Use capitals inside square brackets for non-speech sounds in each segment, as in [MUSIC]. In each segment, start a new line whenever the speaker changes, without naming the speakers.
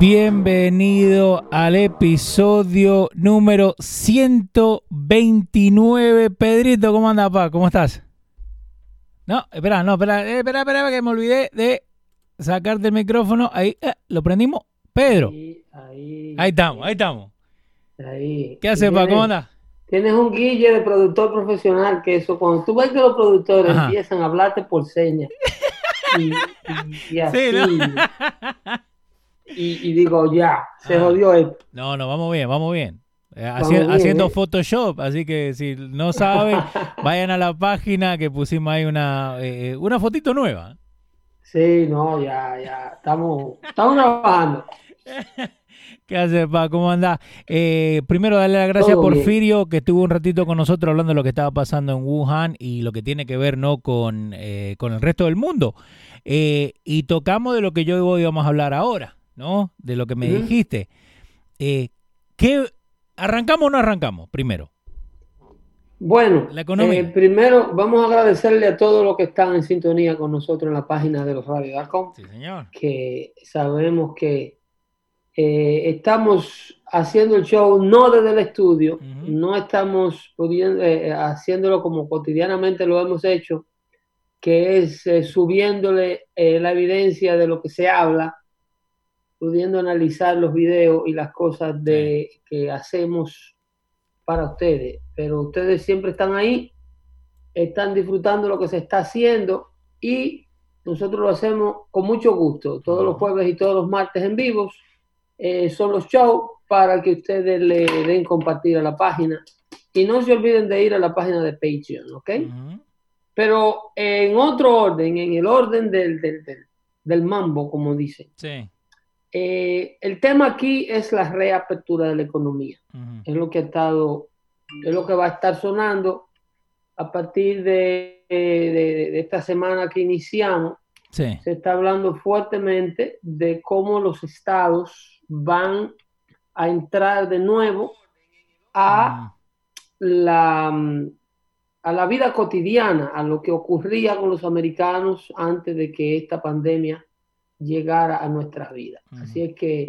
Bienvenido al episodio número 129. Pedrito, ¿cómo anda, papá? ¿Cómo estás? No, espera, no, espera, eh, espera, espera, que me olvidé de sacarte el micrófono. Ahí, eh, lo prendimos. Pedro. Ahí, ahí, ahí estamos, ahí estamos.
Ahí.
¿Qué haces, papá? ¿Cómo andas?
Tienes un guille de productor profesional que eso, cuando tú ves que los productores empiezan a hablarte por señas y, y, así. [LAUGHS] Sí, ¿no? y, digo, ya, se ah. jodió esto.
No, no, vamos bien, vamos bien. Eh, haciendo ¿eh? Photoshop, así que si no saben, [LAUGHS] vayan a la página que pusimos ahí una, eh, una fotito nueva.
Sí, no, ya, ya, estamos, estamos trabajando. [LAUGHS]
¿Qué hace, pa? ¿Cómo anda? primero, darle las gracias a Porfirio, que estuvo un ratito con nosotros hablando de lo que estaba pasando en Wuhan y lo que tiene que ver no con, con el resto del mundo. y tocamos de lo que yo hoy vamos a hablar ahora. ¿no? De lo que me dijiste. Eh, ¿qué, ¿Arrancamos o no arrancamos primero?
Bueno, eh, primero vamos a agradecerle a todos los que están en sintonía con nosotros en la página de los radios.com.
Sí, señor.
Que sabemos que eh, estamos haciendo el show no desde el estudio, no estamos pudiendo, haciéndolo como cotidianamente lo hemos hecho, que es subiéndole la evidencia de lo que se habla pudiendo analizar los videos y las cosas de, que hacemos para ustedes. Pero ustedes siempre están ahí, están disfrutando lo que se está haciendo y nosotros lo hacemos con mucho gusto. Todos los jueves y todos los martes en vivos eh, son los shows para que ustedes le den compartir a la página. Y no se olviden de ir a la página de Patreon, ¿ok? Pero en otro orden, en el orden del, del, del mambo, como dicen.
Sí
eh, el tema aquí es la reapertura de la economía. Es lo que ha estado, es lo que va a estar sonando a partir de, esta semana que iniciamos. Se está hablando fuertemente de cómo los estados van a entrar de nuevo a la a la vida cotidiana, a lo que ocurría con los americanos antes de que esta pandemia llegar a nuestras vidas. Así es que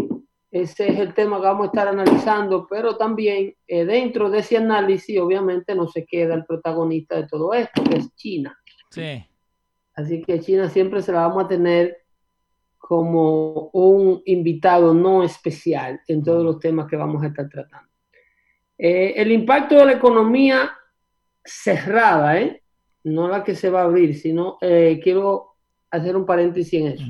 ese es el tema que vamos a estar analizando, pero también eh, dentro de ese análisis obviamente no se queda el protagonista de todo esto, que es China.
Sí.
Así que China siempre se la vamos a tener como un invitado no especial en todos los temas que vamos a estar tratando. Eh, el impacto de la economía cerrada, ¿eh? no la que se va a abrir, sino eh, quiero hacer un paréntesis en eso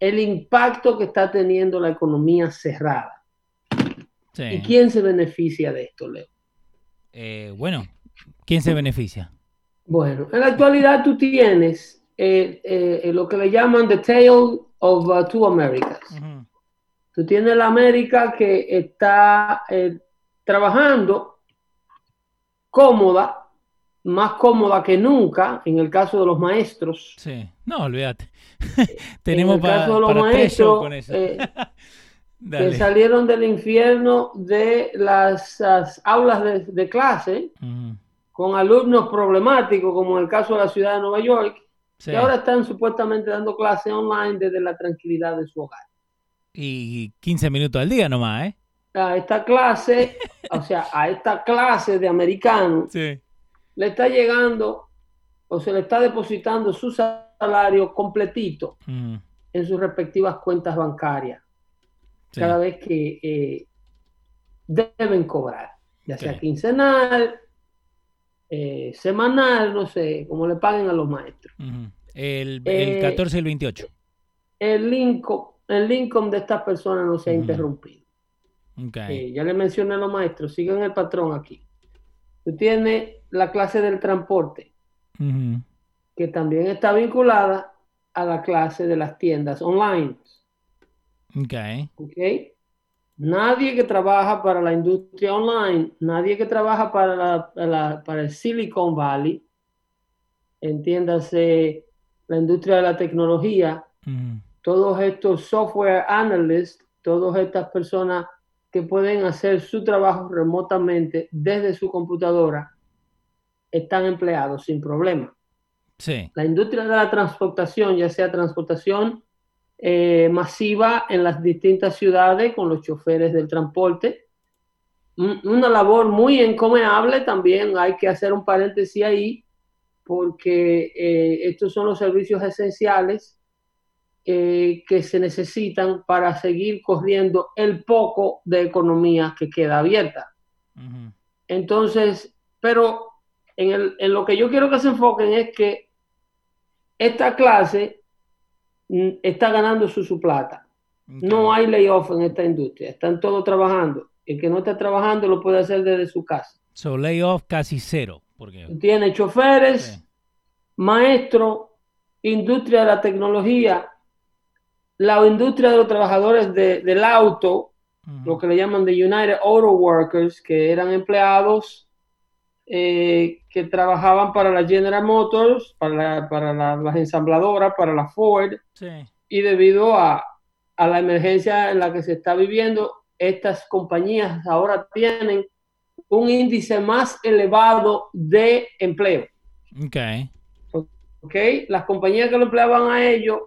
el impacto que está teniendo la economía cerrada. ¿Y quién se beneficia de esto, Leo?
Eh, bueno, ¿quién se beneficia?
Bueno, en la actualidad tú tienes eh, lo que le llaman The Tale of uh, Two Americas. Tú tienes la América que está trabajando cómoda, más cómoda que nunca, en el caso de los maestros.
Sí, no, olvídate. [LAUGHS] Tenemos para, los maestros con eso.
Eh, [LAUGHS] que salieron del infierno de las, aulas de, clase con alumnos problemáticos, como en el caso de la ciudad de Nueva York, que ahora están supuestamente dando clase online desde la tranquilidad de su hogar.
Y 15 minutos al día nomás, ¿eh?
A esta clase, o sea, a esta clase de americanos, le está llegando o se le está depositando su salario completito en sus respectivas cuentas bancarias. Cada vez que eh, deben cobrar, ya sea quincenal, eh, semanal, no sé, como le paguen a los maestros.
el, 14 y el 28.
El income, el de estas personas no se ha interrumpido. Eh, ya le mencioné a los maestros, sigan el patrón aquí. Tú tienes la clase del transporte, que también está vinculada a la clase de las tiendas online.
Okay.
Okay. Nadie que trabaja para la industria online, nadie que trabaja para, la, para el Silicon Valley, entiéndase la industria de la tecnología, todos estos software analysts, todas estas personas que pueden hacer su trabajo remotamente desde su computadora, están empleados sin problema.
Sí.
La industria de la transportación, ya sea transportación eh, masiva en las distintas ciudades con los choferes del transporte. Una labor muy encomiable también, hay que hacer un paréntesis ahí, porque eh, estos son los servicios esenciales eh, que se necesitan para seguir corriendo el poco de economía que queda abierta. Entonces, pero en, en lo que yo quiero que se enfoquen es que esta clase está ganando su, su plata. No hay layoff en esta industria, están todos trabajando. El que no está trabajando lo puede hacer desde su casa.
So layoff casi cero. Porque...
Tiene choferes, maestros, industria de la tecnología, la industria de los trabajadores del auto, lo que le llaman de United Auto Workers, que eran empleados eh, que trabajaban para la General Motors, para, para las ensambladoras, para la Ford, y debido a, a, la emergencia en la que se está viviendo, estas compañías ahora tienen un índice más elevado de empleo.
Okay.
ok. Las compañías que lo empleaban a ellos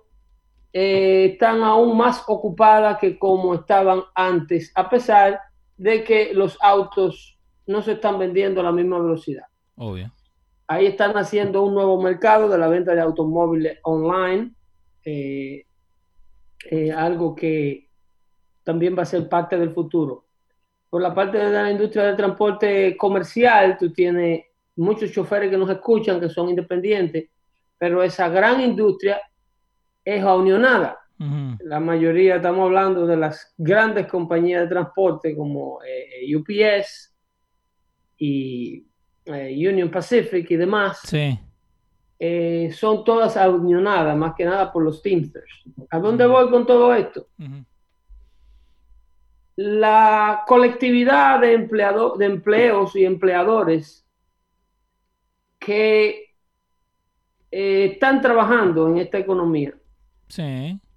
eh, están aún más ocupadas que como estaban antes, a pesar de que los autos no se están vendiendo a la misma velocidad.
Obvio.
Ahí están haciendo un nuevo mercado de la venta de automóviles online, eh, eh, algo que también va a ser parte del futuro. Por la parte de la industria del transporte comercial, tú tienes muchos choferes que nos escuchan, que son independientes, pero esa gran industria es unionada. La mayoría estamos hablando de las grandes compañías de transporte como eh, UPS, y eh, Union Pacific y demás, eh, son todas unionadas, más que nada por los Teamsters. ¿A dónde voy con todo esto? La colectividad de, empleado, de empleos y empleadores que eh, están trabajando en esta economía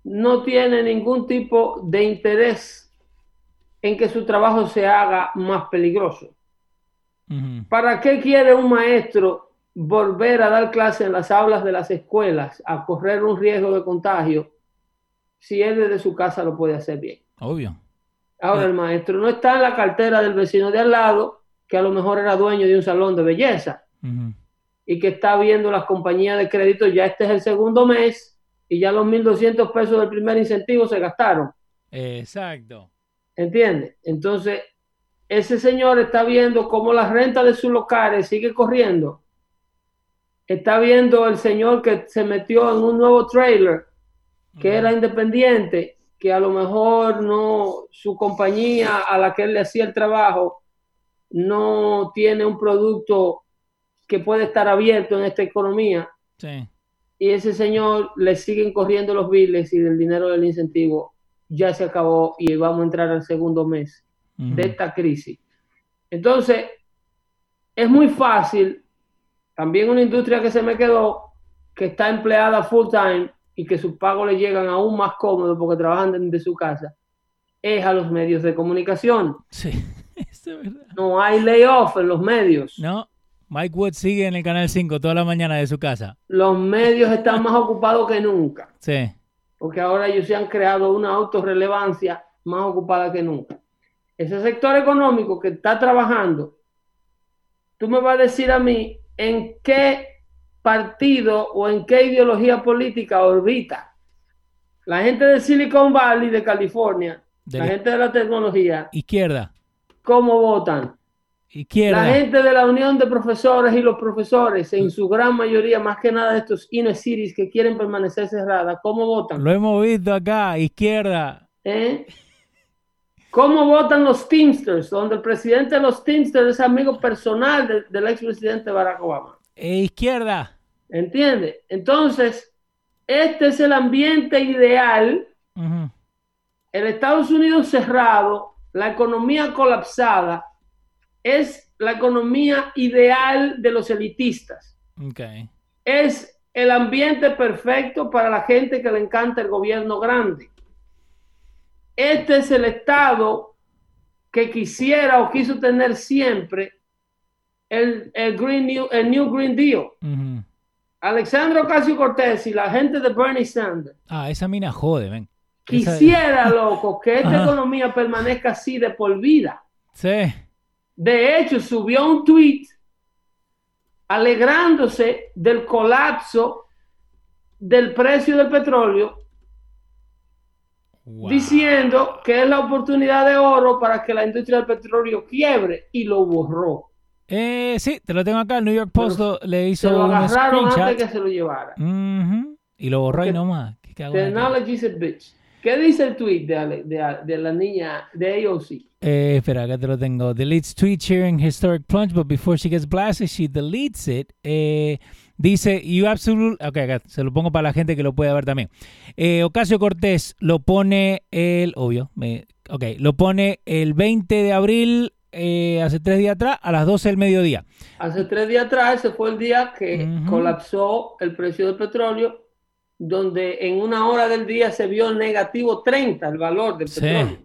no tiene ningún tipo de interés en que su trabajo se haga más peligroso. ¿Para qué quiere un maestro volver a dar clase en las aulas de las escuelas a correr un riesgo de contagio si él desde su casa lo puede hacer bien?
Obvio.
Ahora, el maestro no está en la cartera del vecino de al lado, que a lo mejor era dueño de un salón de belleza y que está viendo las compañías de crédito, ya este es el segundo mes y ya los 1.200 pesos del primer incentivo se gastaron.
Exacto.
¿Entiendes? Entonces, ese señor está viendo cómo la renta de sus locales sigue corriendo. Está viendo el señor que se metió en un nuevo trailer, que era independiente, que a lo mejor no, su compañía a la que él le hacía el trabajo no tiene un producto que puede estar abierto en esta economía. y ese señor le siguen corriendo los biles y del dinero del incentivo ya se acabó y vamos a entrar al segundo mes de esta crisis. Entonces, es muy fácil, también una industria que se me quedó, que está empleada full time y que sus pagos le llegan aún más cómodos porque trabajan desde su casa, es a los medios de comunicación.
Sí, [LAUGHS] es verdad.
No hay layoff en los medios.
No, Mike Wood sigue en el Canal 5 toda la mañana de su casa.
Los medios están más ocupados que nunca.
Sí.
Porque ahora ellos se han creado una autorrelevancia más ocupada que nunca. Ese sector económico que está trabajando, tú me vas a decir a mí en qué partido o en qué ideología política orbita. La gente de Silicon Valley, de California, la gente de la tecnología.
Izquierda.
¿Cómo votan?
Izquierda.
La gente de la Unión de Profesores y los profesores, en su gran mayoría, más que nada de estos inner cities que quieren permanecer cerradas, ¿cómo votan?
Lo hemos visto acá, izquierda.
¿Eh? ¿Cómo votan los Teamsters? Donde el presidente de los Teamsters es amigo personal del expresidente Barack Obama.
E izquierda.
¿Entiende? Entonces, este es el ambiente ideal. El Estados Unidos cerrado, la economía colapsada, es la economía ideal de los elitistas. Es el ambiente perfecto para la gente que le encanta el gobierno grande. Este es el Estado que quisiera o quiso tener siempre el, Green New, el New Green Deal. Alexandro Ocasio Cortés y la gente de Bernie Sanders.
Ah, esa mina jode, ven.
Quisiera, [LAUGHS] loco, que esta economía permanezca así de por vida.
Sí.
De hecho, subió un tweet alegrándose del colapso del precio del petróleo, diciendo que es la oportunidad de oro para que la industria del petróleo quiebre y lo borró.
Eh, sí, te lo tengo acá. El New York Post le hizo
se lo agarraron antes que se lo llevara.
Y lo borró y nomás.
Technology is a bitch. ¿Qué dice el tweet de, de, de la niña de AOC?
Eh, espera, acá te lo tengo. Deletes tweet sharing historic plunge, but before she gets blasted, she deletes it. Eh, dice, you absolutely... Ok, acá se lo pongo para la gente que lo pueda ver también. Eh, Ocasio Cortés lo pone el... Obvio, me, ok, lo pone el 20 de abril eh, hace tres días atrás a las 12 del mediodía.
Hace tres días atrás, ese fue el día que colapsó el precio del petróleo, donde en una hora del día se vio negativo 30 el valor del petróleo.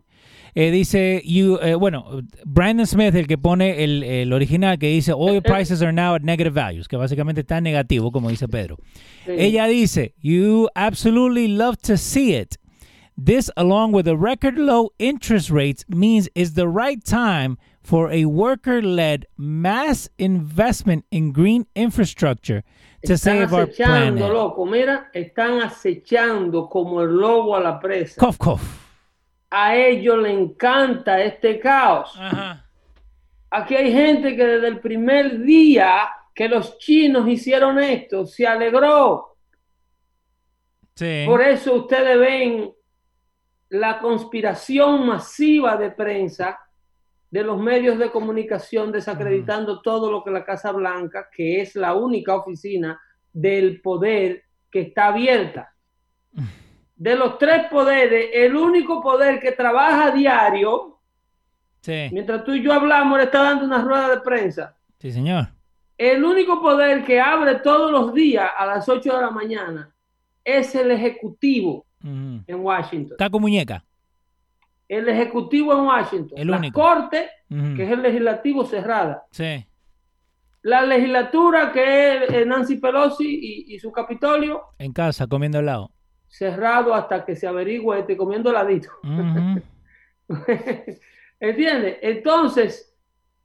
Eh, dice, you, eh, bueno, Brandon Smith, el que pone el, original, que dice, oil prices are now at negative values, que básicamente está negativo, como dice Pedro. Ella dice, you absolutely love to see it. This, along with the record low interest rates, means it's the right time for a worker led mass investment in green infrastructure to están save our planet.
loco, mira, están acechando como el lobo a la presa.
Cough, cough.
A ellos le encanta este caos. Ajá. Aquí hay gente que desde el primer día que los chinos hicieron esto se alegró.
Sí.
Por eso ustedes ven la conspiración masiva de prensa de los medios de comunicación desacreditando todo lo que la Casa Blanca, que es la única oficina del poder que está abierta. [LAUGHS] De los tres poderes, el único poder que trabaja a diario, mientras tú y yo hablamos, le está dando una rueda de prensa.
Sí, señor.
El único poder que abre todos los días a las 8 de la mañana es el Ejecutivo en Washington.
Está con muñeca
el Ejecutivo en Washington,
el
la Corte, que es el Legislativo cerrada.
Sí.
La legislatura, que es Nancy Pelosi y, su Capitolio.
En casa, comiendo helado.
Cerrado hasta que se averigüe, este, comiendo heladito. [LAUGHS] ¿Entiendes? Entonces,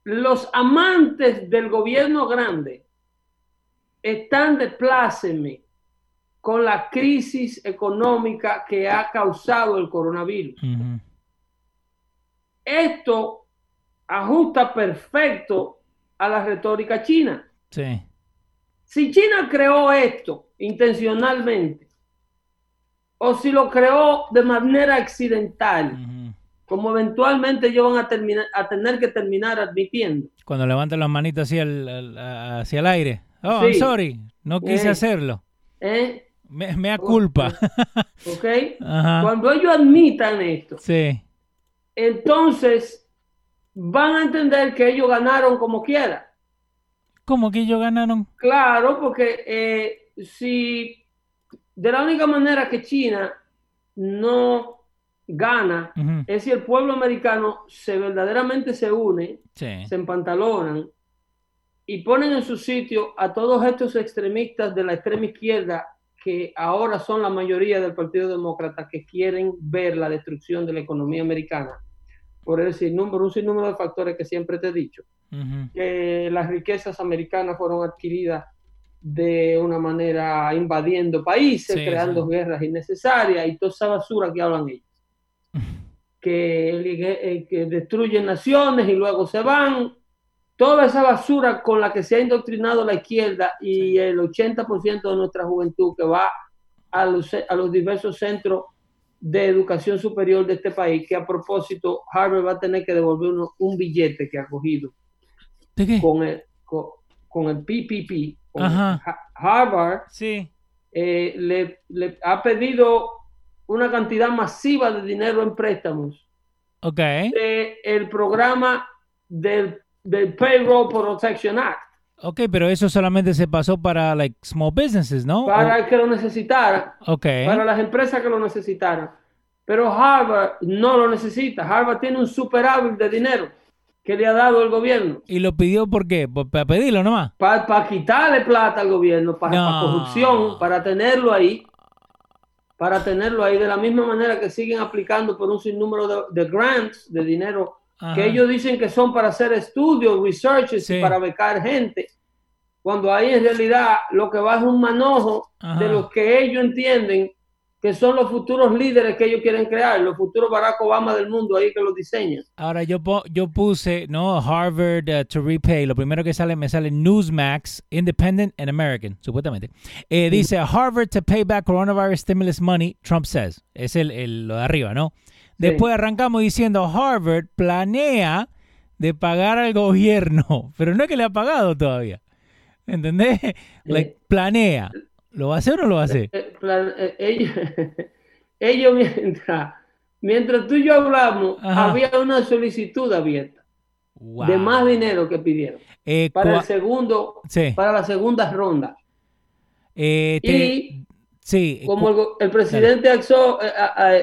los amantes del gobierno grande están de pláceme con la crisis económica que ha causado el coronavirus. Esto ajusta perfecto a la retórica china.
Sí.
Si China creó esto intencionalmente, o si lo creó de manera accidental, como eventualmente ellos van a, terminar, a tener que terminar admitiendo.
Cuando levantan las manitas hacia el, hacia el aire. Oh, I'm sorry, no quise eh. hacerlo.
¿eh?
Me, da culpa.
¿Ok? [LAUGHS] Cuando ellos admitan esto,
sí.
entonces van a entender que ellos ganaron como quiera.
¿Cómo que ellos ganaron?
Claro, porque eh, si de la única manera que China no gana es si el pueblo americano se verdaderamente se une, se empantalonan y ponen en su sitio a todos estos extremistas de la extrema izquierda que ahora son la mayoría del Partido Demócrata que quieren ver la destrucción de la economía americana. Por el sinnúmero, un sinnúmero de factores que siempre te he dicho, que las riquezas americanas fueron adquiridas de una manera invadiendo países, creando guerras innecesarias y toda esa basura que hablan ellos. [LAUGHS] que, eh, que destruyen naciones y luego se van. Toda esa basura con la que se ha indoctrinado la izquierda y el 80% de nuestra juventud que va a los, a los diversos centros de educación superior de este país, que a propósito Harvard va a tener que devolver un billete que ha cogido con el con, el PPP. Harvard
sí.
Eh, le, ha pedido una cantidad masiva de dinero en préstamos.
Ok.
el programa del, del Payroll Protection Act.
Ok, pero eso solamente se pasó para like small businesses, ¿no?
Para el que lo necesitara.
Ok.
Para las empresas que lo necesitaran. Pero Harvard no lo necesita. Harvard tiene un superávit de dinero que le ha dado el gobierno.
¿Y lo pidió por qué? ¿Para pedirlo nomás?
Para quitarle plata al gobierno, para, corrupción, para tenerlo ahí. Para tenerlo ahí de la misma manera que siguen aplicando por un sinnúmero de, grants, de dinero que ellos dicen que son para hacer estudios, researches y para becar gente, cuando ahí en realidad lo que va es un manojo de lo que ellos entienden que son los futuros líderes que ellos quieren crear, los futuros Barack Obama del mundo ahí que los diseñan.
Ahora yo yo puse, no, Harvard uh, to repay, lo primero que sale me sale Newsmax, Independent and American, supuestamente. Eh, dice Harvard to pay back coronavirus stimulus money, Trump says. Es el, lo de arriba, ¿no? Después arrancamos diciendo Harvard planea de pagar al gobierno, [LAUGHS] pero no es que le ha pagado todavía. ¿Entendés? planea. ¿Lo va a hacer o no lo va a hacer?
Eh, eh, [LAUGHS] ellos, mientras, mientras tú y yo hablamos, había una solicitud abierta de más dinero que pidieron para el segundo, para la segunda ronda. y
Sí.
Como el, presidente eh,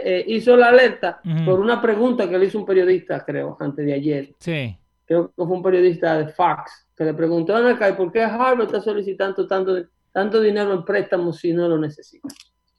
eh, hizo la alerta por una pregunta que le hizo un periodista, creo, antes de ayer.
Sí.
Creo que fue un periodista de Fox, que le preguntó a ¿por qué Harvard está solicitando tanto, tanto dinero en préstamos si no lo necesita?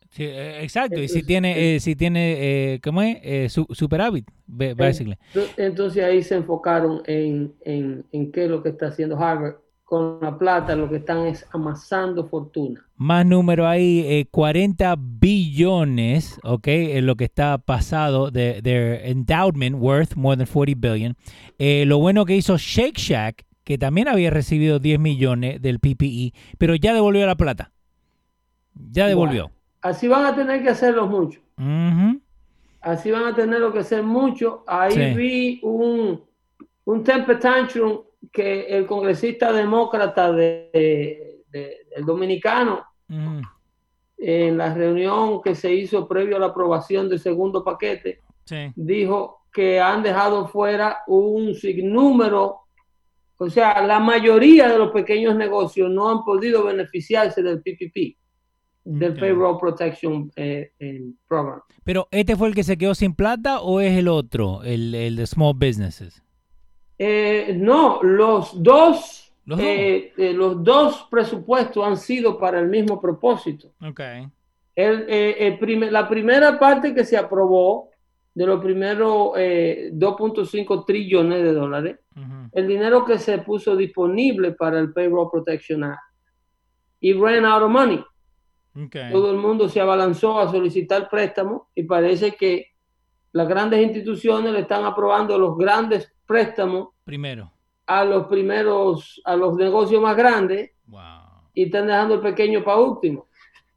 Sí, eh, exacto, y si tiene, si tiene ¿cómo es? superávit, básicamente.
Entonces ahí se enfocaron en, en, en qué es lo que está haciendo Harvard con la plata lo que están es amasando fortuna.
Más número ahí, 40 billones, ¿ok? Es lo que está pasado de their endowment worth more than 40 billion. Eh, lo bueno que hizo Shake Shack, que también había recibido 10 millones del PPE, pero ya devolvió la plata. Ya devolvió.
así van a tener que hacerlo mucho. Así van a tener que hacer mucho. Ahí vi un, un temper tantrum que el congresista demócrata de, el dominicano, en la reunión que se hizo previo a la aprobación del segundo paquete, dijo que han dejado fuera un sinnúmero, o sea, la mayoría de los pequeños negocios no han podido beneficiarse del PPP, del Payroll Protection eh, Program.
Pero, ¿este fue el que se quedó sin plata o es el otro, el, el de Small Businesses?
Eh, no, los dos, eh, eh, los dos presupuestos han sido para el mismo propósito.
Okay.
El, la primera parte que se aprobó de los primeros 2.5 trillones de dólares, el dinero que se puso disponible para el Payroll Protection Act. Y ran out of money. Todo el mundo se abalanzó a solicitar préstamos y parece que las grandes instituciones le están aprobando los grandes préstamos
primero.
a los primeros, a los negocios más grandes y están dejando el pequeño para último.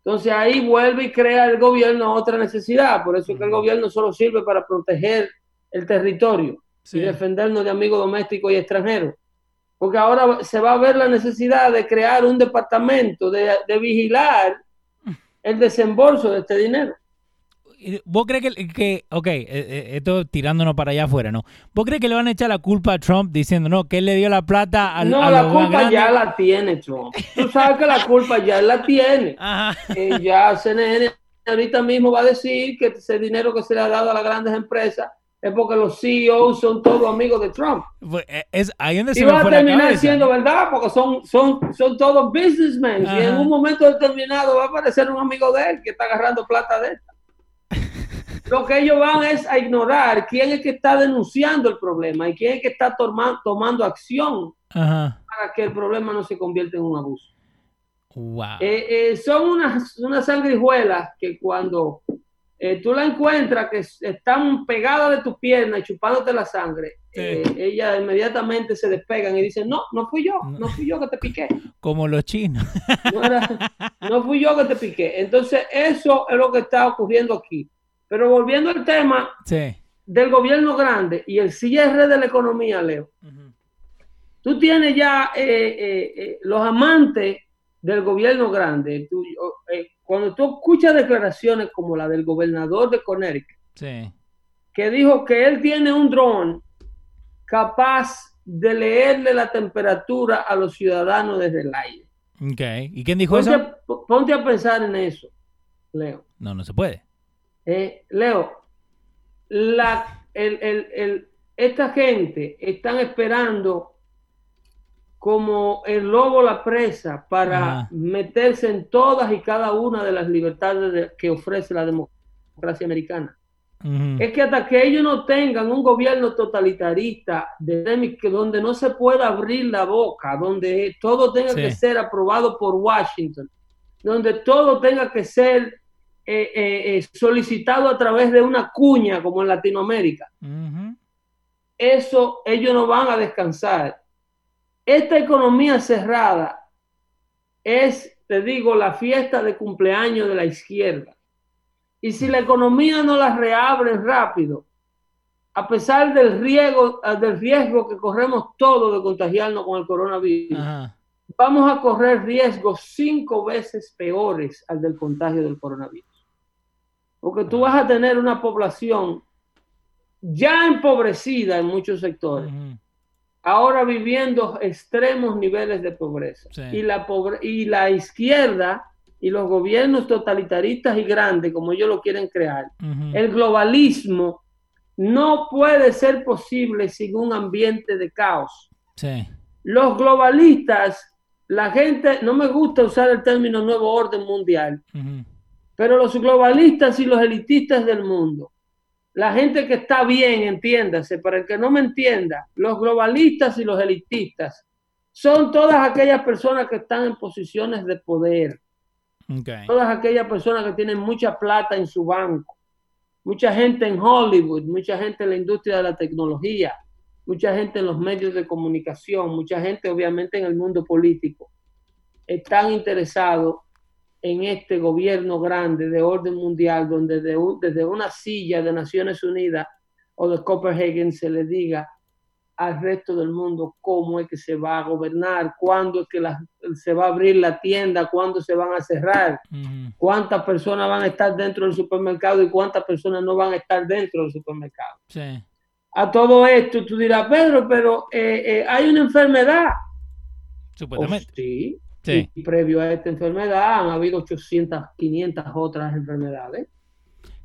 Entonces ahí vuelve y crea el gobierno otra necesidad. Por eso que el gobierno solo sirve para proteger el territorio y defendernos de amigos domésticos y extranjeros. Porque ahora se va a ver la necesidad de crear un departamento, de, de vigilar el desembolso de este dinero.
¿Vos crees que, que ok, eh, eh, esto tirándonos para allá afuera, ¿no? ¿Vos crees que le van a echar la culpa a Trump diciendo, no, que él le dio la plata al
No, la culpa ya la tiene Trump. Tú sabes que la culpa ya la tiene. [LAUGHS] Ajá. Eh, ya CNN ahorita mismo va a decir que ese dinero que se le ha dado a las grandes empresas es porque los CEOs son todos amigos de Trump.
Pues, es ahí donde
se y va a terminar siendo verdad porque son, son, son todos businessmen y en un momento determinado va a aparecer un amigo de él que está agarrando plata de esta. [LAUGHS] Lo que ellos van es a ignorar quién es que está denunciando el problema y quién es que está tomando acción para que el problema no se convierta en un abuso. Eh, eh, son unas, unas sangrijuelas que cuando eh, tú la encuentras que están pegadas de tu pierna y chupándote la sangre, ellas inmediatamente se despegan y dicen, no, no fui yo, no fui yo que te piqué.
Como los chinos.
no fui yo que te piqué. Entonces, eso es lo que está ocurriendo aquí. Pero volviendo al tema del gobierno grande y el cierre de la economía, Leo, tú tienes ya eh, eh, eh, los amantes del gobierno grande. cuando tú escuchas declaraciones como la del gobernador de Connecticut, que dijo que él tiene un dron capaz de leerle la temperatura a los ciudadanos desde el aire.
Okay. ¿Y quién dijo eso?
Ponte a pensar en eso, Leo.
No, no se puede.
Eh, Leo, la, el, esta gente están esperando como el lobo la presa para meterse en todas y cada una de las libertades que ofrece la democracia americana. Es que hasta que ellos no tengan un gobierno totalitarista de, donde no se pueda abrir la boca, donde todo tenga que ser aprobado por Washington, donde todo tenga que ser eh, eh, eh, solicitado a través de una cuña como en Latinoamérica. Eso ellos no van a descansar. Esta economía cerrada es, te digo, la fiesta de cumpleaños de la izquierda. Y si la economía no la reabre rápido, a pesar del riesgo, del riesgo que corremos todos de contagiarnos con el coronavirus, vamos a correr riesgos cinco veces peores al del contagio del coronavirus. Porque tú vas a tener una población ya empobrecida en muchos sectores, ahora viviendo extremos niveles de pobreza. Y, la y la izquierda y los gobiernos totalitaristas y grandes, como ellos lo quieren crear, el globalismo no puede ser posible sin un ambiente de caos. Los globalistas, la gente, no me gusta usar el término nuevo orden mundial, pero los globalistas y los elitistas del mundo, la gente que está bien, entiéndase, para el que no me entienda, los globalistas y los elitistas son todas aquellas personas que están en posiciones de poder. Todas aquellas personas que tienen mucha plata en su banco. Mucha gente en Hollywood, mucha gente en la industria de la tecnología, mucha gente en los medios de comunicación, mucha gente obviamente en el mundo político. Están interesados en este gobierno grande de orden mundial, donde desde una silla de Naciones Unidas o de Copenhagen se le diga al resto del mundo cómo es que se va a gobernar, cuándo es que se va a abrir la tienda, cuándo se van a cerrar, cuántas personas van a estar dentro del supermercado y cuántas personas no van a estar dentro del supermercado. A todo esto tú dirás, Pedro, pero eh, eh, hay una enfermedad.
Supuestamente.
Oh, sí, y previo a esta enfermedad han habido 800, 500 otras enfermedades.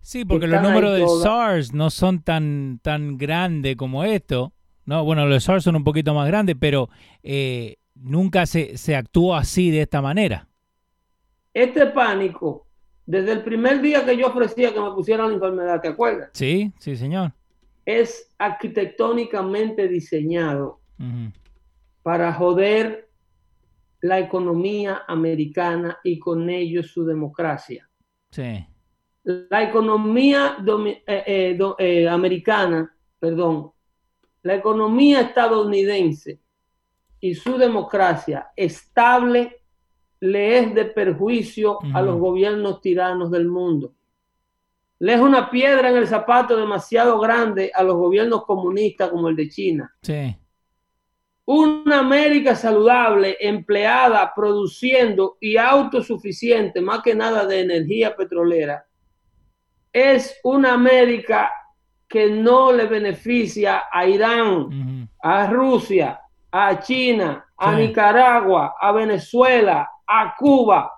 Sí, porque los números del SARS no son tan, tan grandes como esto. No, bueno, los SARS son un poquito más grandes, pero eh, nunca se, se actuó así de esta manera.
Este pánico, desde el primer día que yo ofrecía que me pusieran la enfermedad, ¿te acuerdas?
Sí, sí, señor.
Es arquitectónicamente diseñado para joder la economía americana y con ello su democracia.
Sí.
La economía eh, eh, eh, americana, perdón, la economía estadounidense y su democracia estable le es de perjuicio a los gobiernos tiranos del mundo. Le es una piedra en el zapato demasiado grande a los gobiernos comunistas como el de China.
Sí
una América saludable, empleada, produciendo y autosuficiente, más que nada de energía petrolera, es una América que no le beneficia a Irán, a Rusia, a China, a Nicaragua, a Venezuela, a Cuba,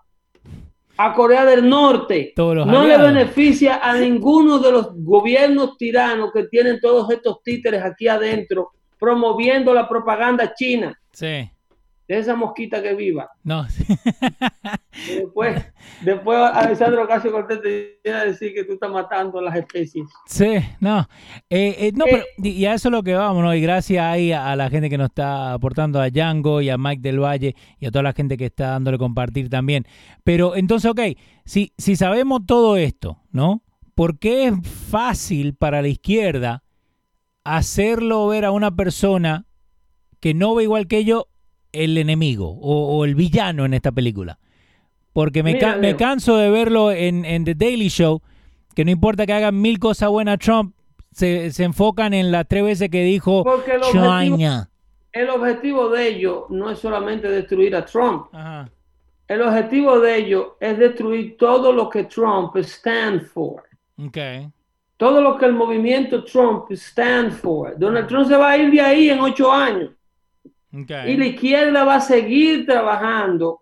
a Corea del Norte. no le beneficia a ninguno de los gobiernos tiranos que tienen todos estos títeres aquí adentro promoviendo la propaganda china.
Sí
de esa mosquita que viva.
No. [LAUGHS]
después, después Alessandro Casio Cortés te viene a decir que tú estás matando a las especies.
Sí, no. Eh, eh, no, pero eh, y a eso es lo que vamos, ¿no? Y gracias ahí a, la gente que nos está aportando, a Django y a Mike del Valle y a toda la gente que está dándole compartir también. Pero entonces, ok, si, si sabemos todo esto, ¿no? ¿Por qué es fácil para la izquierda hacerlo ver a una persona que no ve igual que yo el enemigo o, el villano en esta película. Porque me, me canso de verlo en, en, The Daily Show, que no importa que hagan mil cosas buenas Trump, se, se enfocan en las tres veces que dijo
el Objetivo, el objetivo de ellos no es solamente destruir a Trump. El objetivo de ellos es destruir todo lo que Trump stand for.
Okay.
Todo lo que el movimiento Trump stand for. Donald Trump se va a ir de ahí en ocho años. Y la izquierda va a seguir trabajando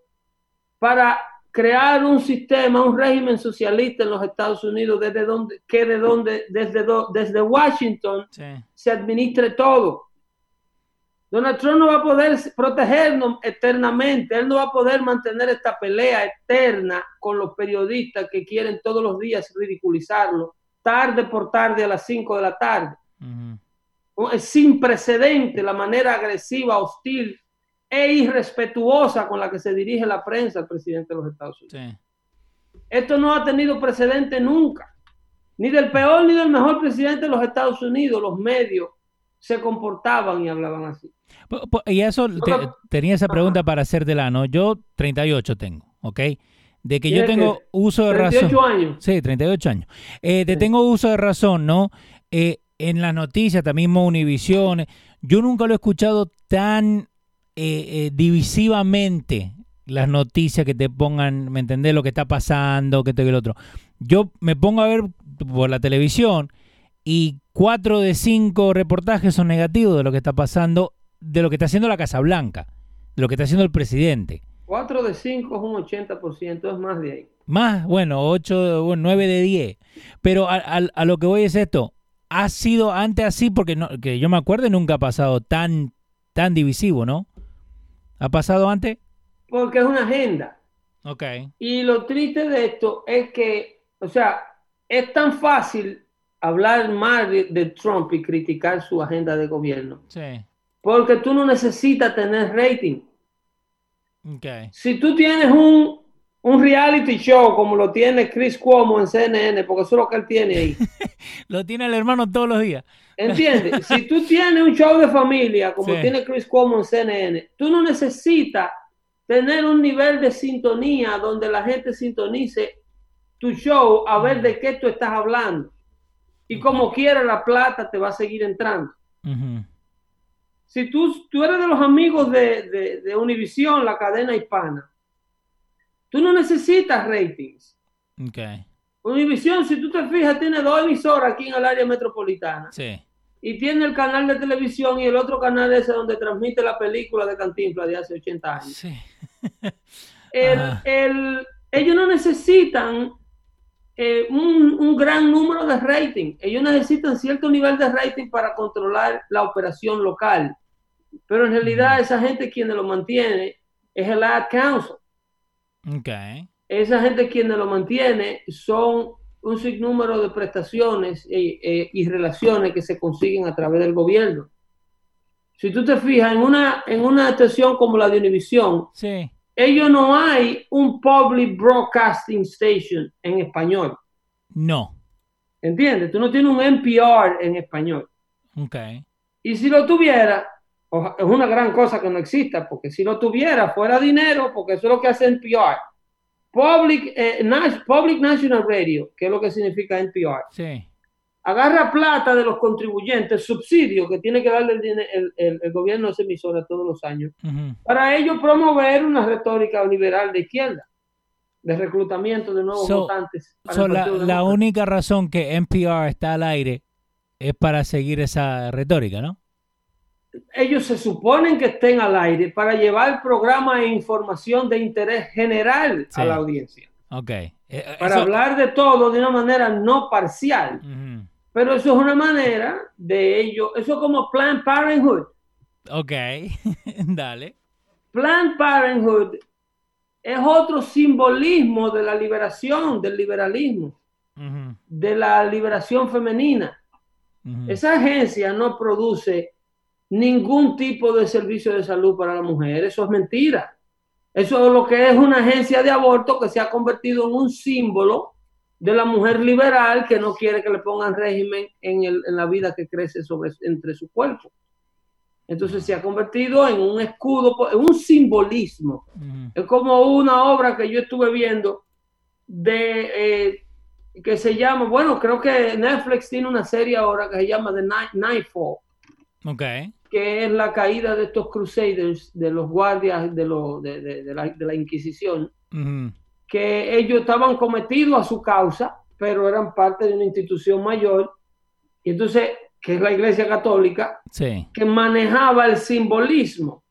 para crear un sistema, un régimen socialista en los Estados Unidos, desde donde, que de donde, desde, desde Washington se administre todo. Donald Trump no va a poder protegernos eternamente, él no va a poder mantener esta pelea eterna con los periodistas que quieren todos los días ridiculizarlo, tarde por tarde a las 5 de la tarde es sin precedente la manera agresiva, hostil e irrespetuosa con la que se dirige la prensa al presidente de los Estados Unidos. Esto no ha tenido precedente nunca, ni del peor ni del mejor presidente de los Estados Unidos. Los medios se comportaban y hablaban así.
Y eso, tenía esa pregunta para hacértela, ¿no? Yo 38 tengo, ¿ok? De que yo tengo uso de razón. 38
años.
Sí, 38 años. Eh, de tengo uso de razón, ¿no? Eh, en las noticias, también Univisión, yo nunca lo he escuchado tan eh, eh, divisivamente las noticias que te pongan, ¿me entendés? Lo que está pasando, que esto y el otro. Yo me pongo a ver por la televisión y cuatro de cinco reportajes son negativos de lo que está pasando, de lo que está haciendo la Casa Blanca, de lo que está haciendo el presidente.
Cuatro de cinco es un 80%, es más de ahí.
Más, bueno, ocho, bueno, nueve de diez. Pero a, a lo que voy es esto, ha sido antes así, porque no, que yo me acuerdo nunca ha pasado tan, tan divisivo, ¿no? ¿Ha pasado antes?
Porque es una agenda.
Ok.
Y lo triste de esto es que, o sea, es tan fácil hablar mal de, Trump y criticar su agenda de gobierno.
Sí.
Porque tú no necesitas tener rating.
Okay.
Si tú tienes un, un reality show como lo tiene Chris Cuomo en CNN, porque eso es lo que él tiene ahí. [LAUGHS]
lo tiene el hermano todos los días.
¿Entiendes? [LAUGHS] si tú tienes un show de familia como tiene Chris Cuomo en CNN, tú no necesitas tener un nivel de sintonía donde la gente sintonice tu show a ver de qué tú estás hablando. Y como quiera la plata te va a seguir entrando. Si tú, tú eres de los amigos de, de, de Univision, la cadena hispana, Tú no necesitas ratings.
Okay.
Univisión, si tú te fijas, tiene dos emisoras aquí en el área metropolitana.
Sí.
Y tiene el canal de televisión y el otro canal ese donde transmite la película de Cantinflas de hace 80 años.
Sí. [LAUGHS]
ellos no necesitan eh, un, un, gran número de rating. Ellos necesitan cierto nivel de rating para controlar la operación local. Pero en realidad esa gente quien lo mantiene es el Ad Council.
Okay.
Esa gente quienes lo mantiene son un sinnúmero de prestaciones eh, y relaciones que se consiguen a través del gobierno. Si tú te fijas en una, en una estación como la de Univision,
sí.
Ellos no hay un public broadcasting station en español.
No.
¿Entiendes? Tú no tienes un NPR en español.
Okay.
Y si lo tuviera, es una gran cosa que no exista, porque si lo tuviera, fuera dinero, porque eso es lo que hace NPR. Public, eh, Public National Radio, que es lo que significa NPR.
Sí.
Agarra plata de los contribuyentes, subsidio que tiene que darle el, el, gobierno de esa emisora todos los años, para ello promover una retórica liberal de izquierda, de reclutamiento de nuevos votantes.
la, única razón que NPR está al aire es para seguir esa retórica, ¿no?
Ellos se suponen que estén al aire para llevar programa e información de interés general a la audiencia.
Ok. Eh,
para hablar de todo de una manera no parcial. Pero eso es una manera de ello. Eso es como Planned Parenthood.
Ok, [LAUGHS] dale.
Planned Parenthood es otro simbolismo de la liberación, del liberalismo, de la liberación femenina. Esa agencia no produce ningún tipo de servicio de salud para la mujer. Eso es mentira. Eso es lo que es una agencia de aborto que se ha convertido en un símbolo de la mujer liberal que no quiere que le pongan régimen en, el, en la vida que crece sobre, entre su cuerpo. Entonces se ha convertido en un escudo, en un simbolismo. Es como una obra que yo estuve viendo de eh, que se llama, bueno, creo que Netflix tiene una serie ahora que se llama The Night, Nightfall.
Okay
que es la caída de estos crusaders, de los guardias de, lo, de, de, la, de la, Inquisición, que ellos estaban cometidos a su causa, pero eran parte de una institución mayor, y entonces, que es la Iglesia Católica, que manejaba el simbolismo.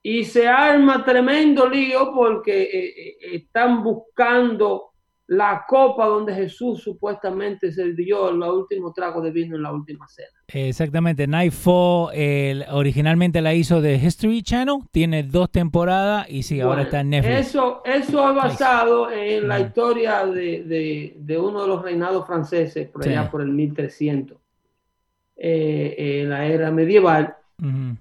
Y se arma tremendo lío porque eh, eh, están buscando la copa donde Jesús supuestamente se dio el último trago de vino en la última cena.
Exactamente, Nightfall originalmente la hizo de History Channel, tiene dos temporadas y sí, ahora está en Netflix.
Eso, eso es basado en la historia de, uno de los reinados franceses, por allá por el 1300, eh, en la era medieval,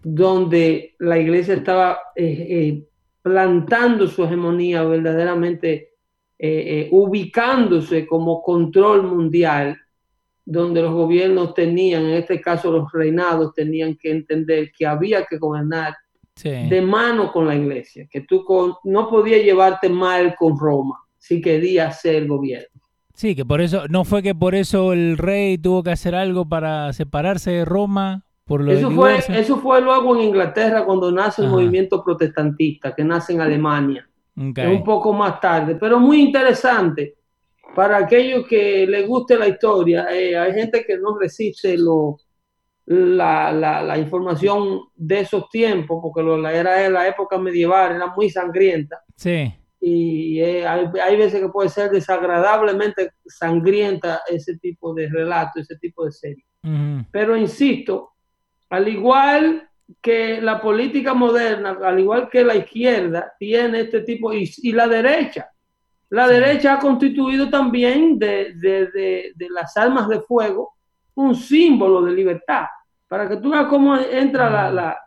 donde la iglesia estaba eh, eh, plantando su hegemonía verdaderamente eh, ubicándose como control mundial, donde los gobiernos tenían, en este caso los reinados, tenían que entender que había que gobernar de mano con la iglesia, que tú no podías llevarte mal con Roma si querías ser gobierno.
Sí, que por eso, no fue que por eso el rey tuvo que hacer algo para separarse de Roma. Por lo
eso, fue, eso fue luego en Inglaterra cuando nace el movimiento protestantista, que nace en Alemania un poco más tarde, pero muy interesante para aquellos que les guste la historia. Eh, hay gente que no resiste lo, la, la, información de esos tiempos, porque lo, la era de la época medieval era muy sangrienta.
Sí.
Y eh, hay, veces que puede ser desagradablemente sangrienta ese tipo de relato, ese tipo de serie. Pero insisto, al igual que la política moderna, al igual que la izquierda, tiene este tipo, y, la derecha. La derecha ha constituido también de, las armas de fuego un símbolo de libertad, para que tú veas cómo entra la,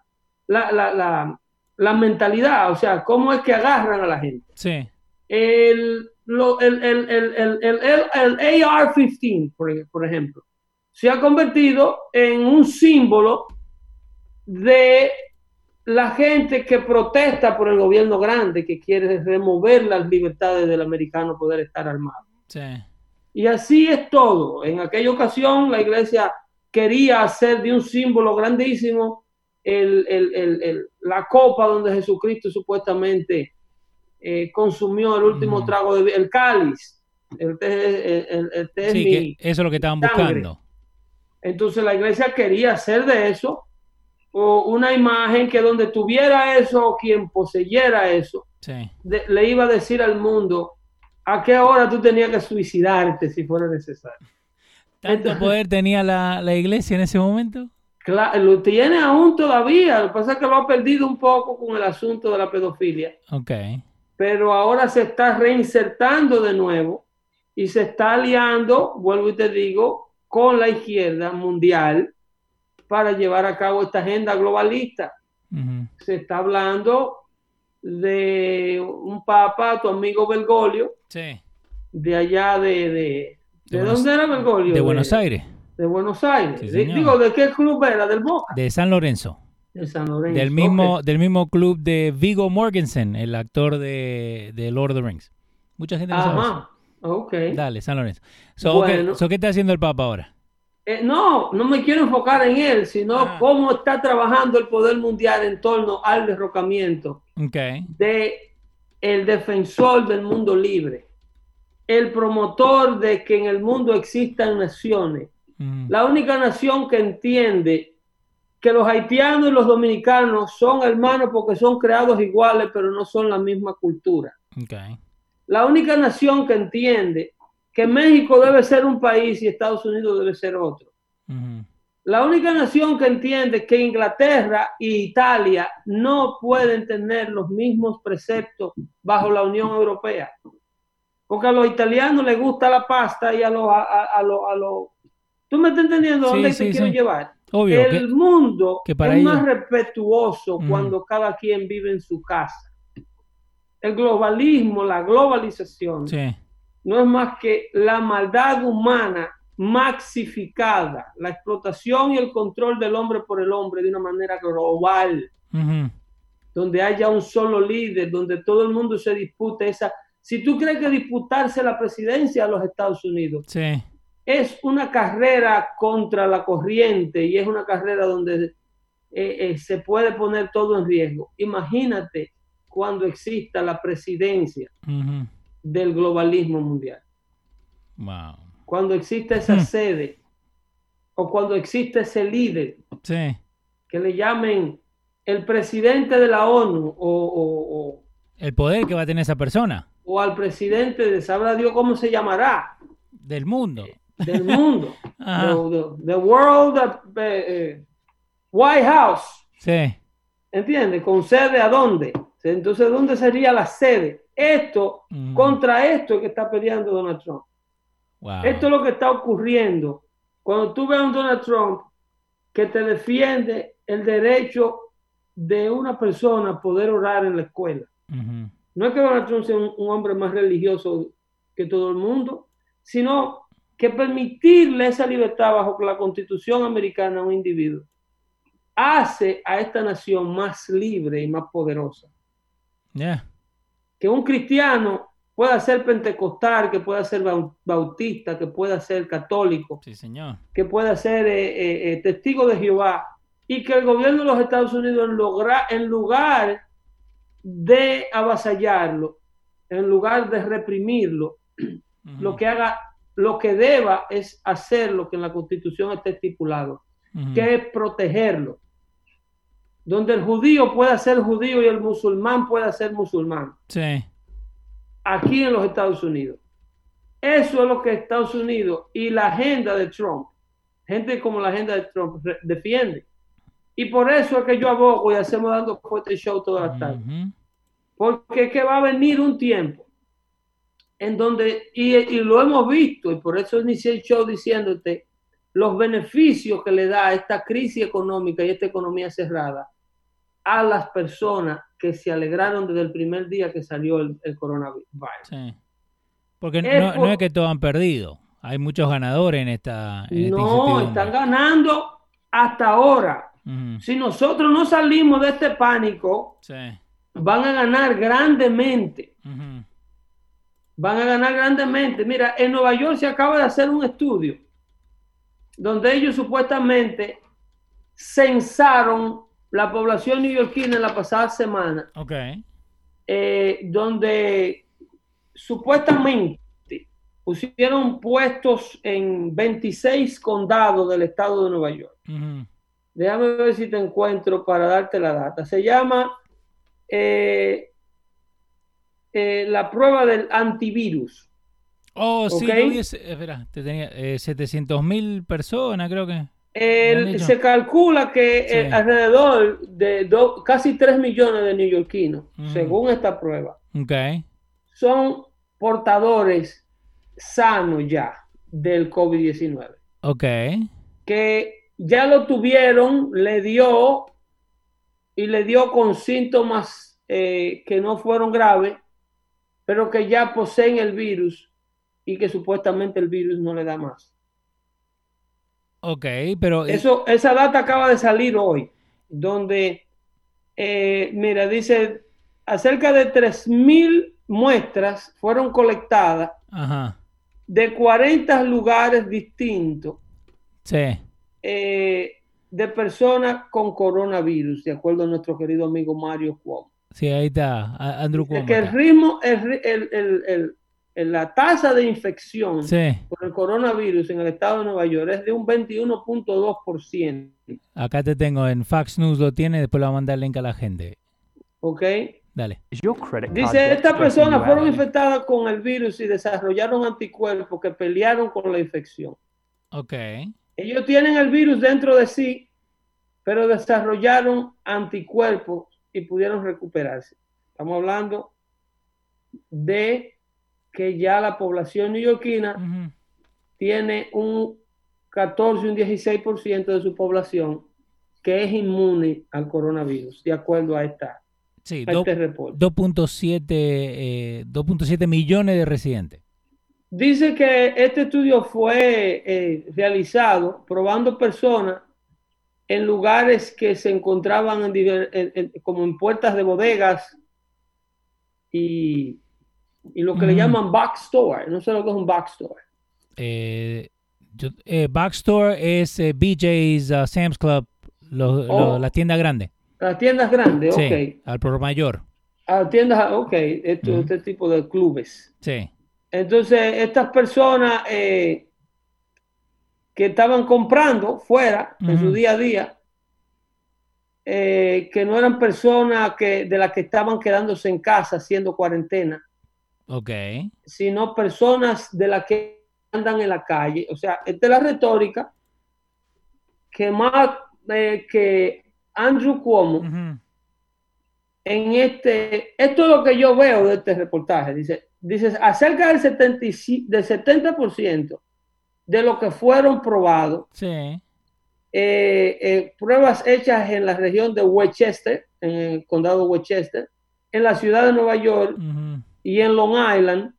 la, la, mentalidad, o sea, cómo es que agarran a la gente.
Sí.
El, el, el, el AR-15, por, por ejemplo, se ha convertido en un símbolo de la gente que protesta por el gobierno grande, que quiere remover las libertades del americano poder estar armado. Y así es todo. En aquella ocasión la iglesia quería hacer de un símbolo grandísimo la copa donde Jesucristo supuestamente eh, consumió el último trago de el cáliz. El,
sí, eso es lo que estaban buscando.
Entonces la iglesia quería hacer de eso o una imagen que donde tuviera eso o quien poseyera eso, le iba a decir al mundo a qué hora tú tenías que suicidarte si fuera necesario.
¿Tanto poder tenía la, iglesia en ese momento?
Claro, lo tiene aún todavía, lo que pasa es que lo ha perdido un poco con el asunto de la pedofilia.
Ok.
Pero ahora se está reinsertando de nuevo y se está aliando, vuelvo y te digo, con la izquierda mundial para llevar a cabo esta agenda globalista. Se está hablando de un papa, tu amigo Bergoglio, de allá de... ¿De, dónde era Bergoglio?
De Buenos Aires.
De Buenos Aires. digo, ¿de qué club era? ¿Del Boca?
De San Lorenzo.
De San Lorenzo.
Del mismo, del mismo club de Vigo Mortensen, el actor de, Lord of the Rings. Mucha gente no
Ajá. Ok.
Dale, San Lorenzo. So, ¿Qué está haciendo el Papa ahora?
Eh, no, no me quiero enfocar en él, sino
Ah.
cómo está trabajando el poder mundial en torno al derrocamiento
Ok.
de el defensor del mundo libre, el promotor de que en el mundo existan naciones,
Ujú.
la única nación que entiende que los haitianos y los dominicanos son hermanos porque son creados iguales, pero no son la misma cultura. La única nación que entiende que México debe ser un país y Estados Unidos debe ser otro. La única nación que entiende que Inglaterra y Italia no pueden tener los mismos preceptos bajo la Unión Europea. Porque a los italianos les gusta la pasta y a los... A, a- a los- a los- ¿Tú me estás entendiendo dónde
sí,
te quiero
sí.
llevar?
Obvio.
el
que-
mundo
que para
es
ellos-
más respetuoso
Ujú.
cuando cada quien vive en su casa. El globalismo, la globalización,
Sí.
No es más que la maldad humana maxificada, la explotación y el control del hombre por el hombre de una manera global, donde haya un solo líder, donde todo el mundo se dispute esa. Si tú crees que disputarse la presidencia a los Estados Unidos
Sí.
es una carrera contra la corriente y es una carrera donde eh, eh, se puede poner todo en riesgo. Imagínate cuando exista la presidencia. Del globalismo mundial,
Wow.
cuando exista esa
Hmm.
sede o cuando exista ese líder
Sí.
que le llamen el presidente de la ONU o, o- o-
El poder que va a tener esa persona
o al presidente de sabrá Dios cómo se llamará
del mundo.
del mundo, [LAUGHS] the, the- the world eh, eh, White House.
Sí.
¿Entiendes? ¿Con sede a dónde? Entonces, ¿dónde sería la sede? Esto,
Ujú.
contra esto que está peleando Donald Trump.
Wow.
Esto es lo que está ocurriendo. Cuando tú ves a un Donald Trump que te defiende el derecho de una persona a poder orar en la escuela. No es que Donald Trump sea un, un hombre más religioso que todo el mundo, sino que permitirle esa libertad bajo la constitución americana a un individuo hace a esta nación más libre y más poderosa.
Yeah.
Que un cristiano pueda ser pentecostal, que pueda ser bau- bautista, que pueda ser católico,
Sí, señor.
que pueda ser eh, eh, eh, testigo de Jehová, y que el gobierno de los Estados Unidos, en, logra- en lugar de avasallarlo, en lugar de reprimirlo, lo que haga, lo que deba es hacer lo que en la Constitución está estipulado, que es protegerlo. Donde el judío pueda ser judío y el musulmán pueda ser musulmán,
Sí.
aquí en los Estados Unidos. Eso es lo que Estados Unidos y la agenda de Trump, gente como la agenda de Trump, defiende. Y por eso es que yo abogo y hacemos dando fuerte show todas las tardes.
Ujú.
Porque es que va a venir un tiempo en donde, y, y lo hemos visto, y por eso inicié el show diciéndote los beneficios que le da esta crisis económica y esta economía cerrada a las personas que se alegraron desde el primer día que salió el, el coronavirus.
Sí. Porque
Es
no, es que todos han perdido. Hay muchos ganadores en esta, en
No, están ganando hasta ahora. Si nosotros no salimos de este pánico,
Sí.
van a ganar grandemente. Van a ganar grandemente. Mira, en Nueva York se acaba de hacer un estudio donde ellos supuestamente censaron la población neoyorquina en la pasada semana, eh, donde supuestamente pusieron puestos en 26 condados del estado de Nueva York. Déjame ver si te encuentro para darte la data. Se llama eh, eh, la prueba del antivirus.
Oh, sí, ese- espera, te tenía eh, 700 mil personas, creo que.
El- se calcula que
Sí.
eh, alrededor de do- casi 3 millones de neoyorquinos,
Ujú.
según esta prueba, son portadores sanos ya del COVID-19.
Ok.
Que ya lo tuvieron, le dio y le dio con síntomas eh, que no fueron graves, pero que ya poseen el virus y que supuestamente el virus no le da más.
Ok, pero.
Eso, esa data acaba de salir hoy, donde, eh, mira, dice, acerca de 3.000 muestras fueron colectadas
Ajá.
de 40 lugares distintos
Sí.
eh, de personas con coronavirus, de acuerdo a nuestro querido amigo Mario Cuomo.
Sí, ahí está, Andrew Cuomo.
que el ritmo, el, ri- el- el- el- el- la tasa de infección
Sí,
por el coronavirus en el estado de Nueva York es de un 21.2%.
acá te tengo en Fax News, lo tiene, después lo va a mandar el link a la gente.
¿Ok?
Dale.
Dice, estas personas fueron infectadas con el virus y desarrollaron anticuerpos que pelearon con la infección.
Ok.
Ellos tienen el virus dentro de sí, pero desarrollaron anticuerpos y pudieron recuperarse. Estamos hablando de que ya la población neoyorquina
Ujú.
tiene un 14, un 16% de su población que es inmune al coronavirus, de acuerdo a, esta,
Sí,
a
do-
este reporte.
2.7 eh, 2.7 millones de residentes.
Dice que este estudio fue eh, realizado probando personas en lugares que se encontraban en en- en- como en puertas de bodegas y, y lo que le
Ujú.
llaman backstore. No sé lo que es un backstore.
Eh, yo- eh, Backstore es eh, BJ's uh, Sam's Club, lo- lo-
Oh.
la tienda grande.
Las tiendas grandes,
Sí,
ok.
al por mayor.
Ah, tiendas, ok, esto-
Ujú.
este tipo de clubes.
Sí.
Entonces, estas personas eh, que estaban comprando fuera en su día a día, eh, que no eran personas que, de las que estaban quedándose en casa haciendo cuarentena,
Ok.
sino personas de las que andan en la calle. O sea, esta es la retórica que más eh, que Andrew Cuomo en este, esto es lo que yo veo de este reportaje. Dice, dice acerca del, 75 del 70% de lo que fueron probados,
Sí.
eh, eh, pruebas hechas en la región de Westchester, en el condado de Westchester, en la ciudad de Nueva York. Y en Long Island.